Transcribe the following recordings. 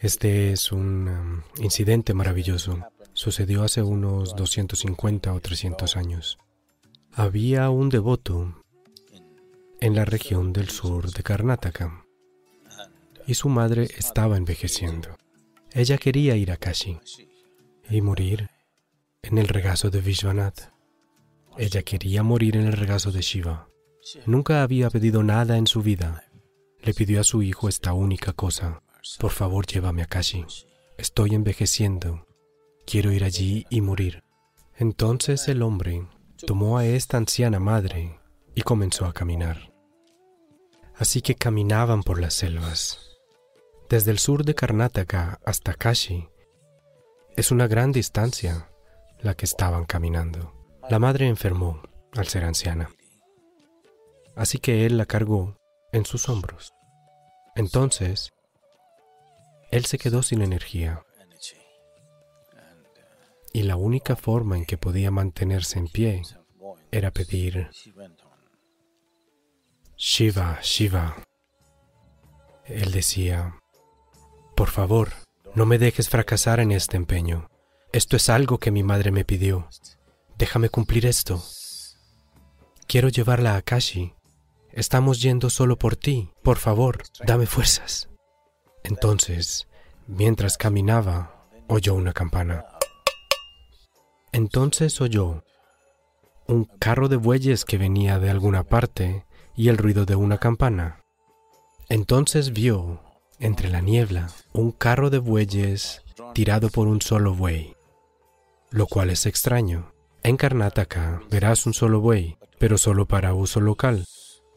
Este es un um, incidente maravilloso. Sucedió hace unos 250 o 300 años. Había un devoto en la región del sur de Karnataka y su madre estaba envejeciendo. Ella quería ir a Kashi y morir en el regazo de Vishwanath. Ella quería morir en el regazo de Shiva. Nunca había pedido nada en su vida. Le pidió a su hijo esta única cosa. Por favor, llévame a Kashi. Estoy envejeciendo. Quiero ir allí y morir. Entonces el hombre tomó a esta anciana madre y comenzó a caminar. Así que caminaban por las selvas. Desde el sur de Karnataka hasta Kashi es una gran distancia la que estaban caminando. La madre enfermó al ser anciana. Así que él la cargó en sus hombros. Entonces, él se quedó sin energía. Y la única forma en que podía mantenerse en pie era pedir, Shiva, Shiva. Él decía, por favor, no me dejes fracasar en este empeño. Esto es algo que mi madre me pidió. Déjame cumplir esto. Quiero llevarla a Kashi. Estamos yendo solo por ti. Por favor, dame fuerzas. Entonces, mientras caminaba, oyó una campana. Entonces oyó un carro de bueyes que venía de alguna parte y el ruido de una campana. Entonces vio, entre la niebla, un carro de bueyes tirado por un solo buey, lo cual es extraño. En Karnataka verás un solo buey, pero solo para uso local.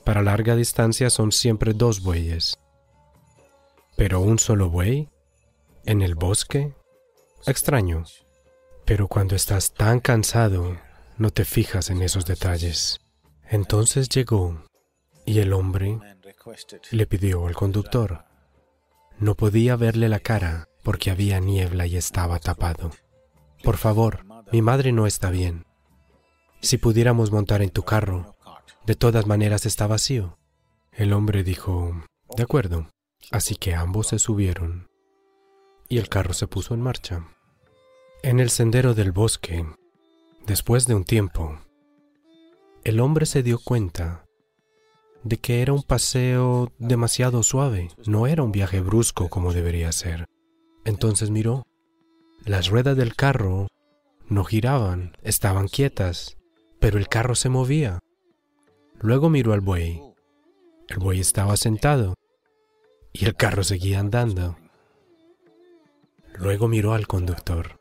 Para larga distancia son siempre dos bueyes. Pero un solo buey en el bosque, extraño. Pero cuando estás tan cansado, no te fijas en esos detalles. Entonces llegó y el hombre le pidió al conductor. No podía verle la cara porque había niebla y estaba tapado. Por favor, mi madre no está bien. Si pudiéramos montar en tu carro, de todas maneras está vacío. El hombre dijo, de acuerdo. Así que ambos se subieron y el carro se puso en marcha. En el sendero del bosque, después de un tiempo, el hombre se dio cuenta de que era un paseo demasiado suave, no era un viaje brusco como debería ser. Entonces miró. Las ruedas del carro no giraban, estaban quietas, pero el carro se movía. Luego miró al buey. El buey estaba sentado y el carro seguía andando. Luego miró al conductor.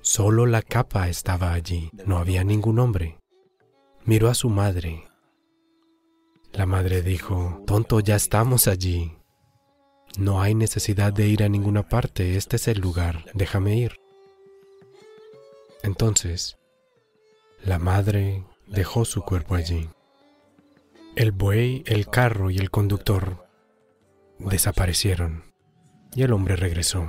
Solo la capa estaba allí, no había ningún hombre. Miró a su madre. La madre dijo, tonto, ya estamos allí. No hay necesidad de ir a ninguna parte, este es el lugar, déjame ir. Entonces, la madre dejó su cuerpo allí. El buey, el carro y el conductor desaparecieron y el hombre regresó.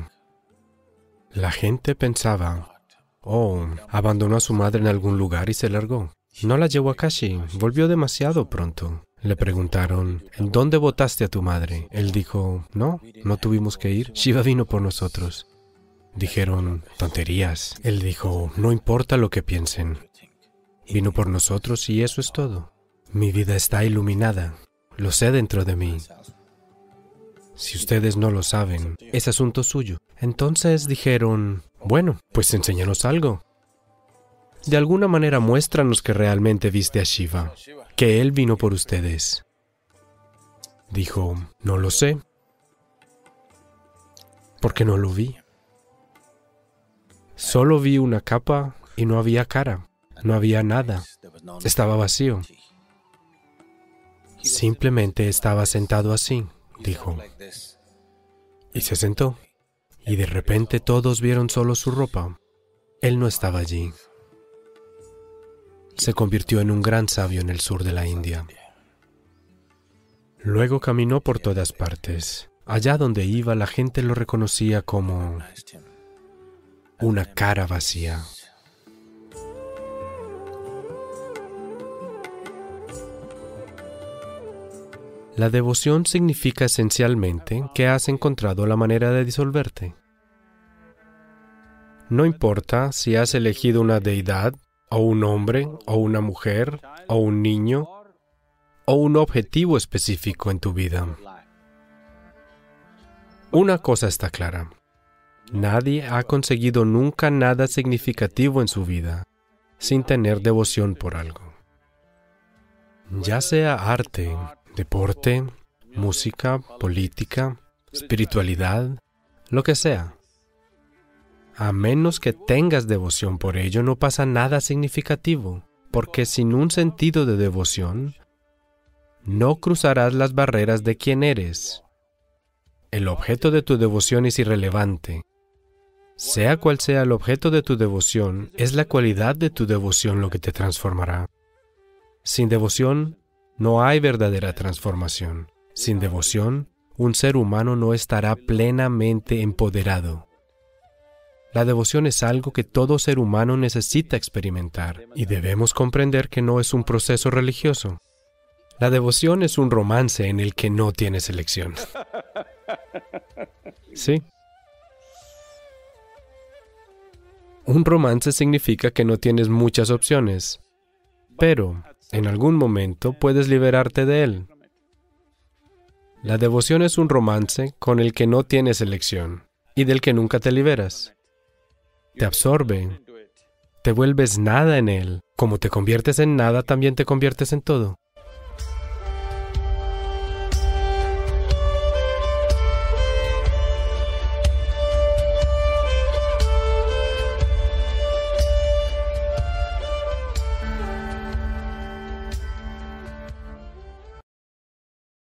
La gente pensaba, oh, abandonó a su madre en algún lugar y se largó. No la llevó a Kashi, volvió demasiado pronto. Le preguntaron, ¿en dónde votaste a tu madre? Él dijo, no, no tuvimos que ir. Shiva vino por nosotros. Dijeron, tonterías. Él dijo, no importa lo que piensen. Vino por nosotros y eso es todo. Mi vida está iluminada. Lo sé dentro de mí. Si ustedes no lo saben, es asunto suyo. Entonces dijeron, bueno, pues enséñanos algo. De alguna manera muéstranos que realmente viste a Shiva, que él vino por ustedes. Dijo, no lo sé, porque no lo vi. Solo vi una capa y no había cara, no había nada, estaba vacío. Simplemente estaba sentado así, dijo. Y se sentó. Y de repente todos vieron solo su ropa. Él no estaba allí. Se convirtió en un gran sabio en el sur de la India. Luego caminó por todas partes. Allá donde iba la gente lo reconocía como una cara vacía. La devoción significa esencialmente que has encontrado la manera de disolverte. No importa si has elegido una deidad, o un hombre, o una mujer, o un niño, o un objetivo específico en tu vida. Una cosa está clara. Nadie ha conseguido nunca nada significativo en su vida sin tener devoción por algo. Ya sea arte, deporte, música, política, espiritualidad, lo que sea. A menos que tengas devoción por ello, no pasa nada significativo, porque sin un sentido de devoción, no cruzarás las barreras de quién eres. El objeto de tu devoción es irrelevante. Sea cual sea el objeto de tu devoción, es la cualidad de tu devoción lo que te transformará. Sin devoción, no hay verdadera transformación. Sin devoción, un ser humano no estará plenamente empoderado. La devoción es algo que todo ser humano necesita experimentar y debemos comprender que no es un proceso religioso. La devoción es un romance en el que no tienes elección. Sí. Un romance significa que no tienes muchas opciones, pero en algún momento puedes liberarte de él. La devoción es un romance con el que no tienes elección y del que nunca te liberas. Te absorbe, te vuelves nada en él. Como te conviertes en nada, también te conviertes en todo.